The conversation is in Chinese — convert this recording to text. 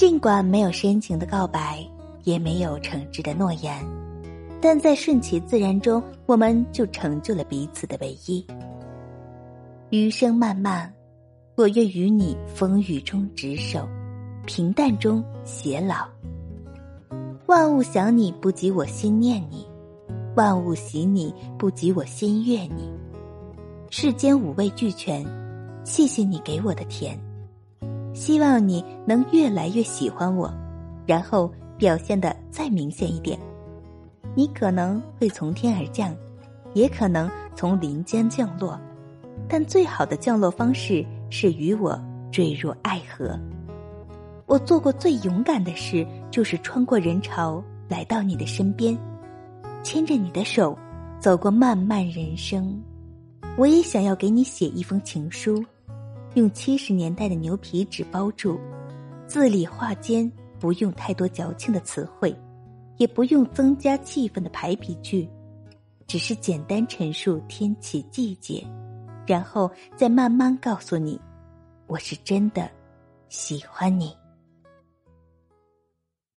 尽管没有深情的告白，也没有诚挚的诺言，但在顺其自然中，我们就成就了彼此的唯一。余生漫漫，我愿与你风雨中执手，平淡中偕老。万物想你不及我心念你，万物喜你不及我心悦你。世间五味俱全，谢谢你给我的甜。希望你能越来越喜欢我，然后表现的再明显一点。你可能会从天而降，也可能从林间降落。但最好的降落方式是与我坠入爱河。我做过最勇敢的事，就是穿过人潮来到你的身边，牵着你的手，走过漫漫人生。我也想要给你写一封情书，用七十年代的牛皮纸包住，字里画间不用太多矫情的词汇，也不用增加气氛的排比句，只是简单陈述天气季节。然后再慢慢告诉你，我是真的喜欢你。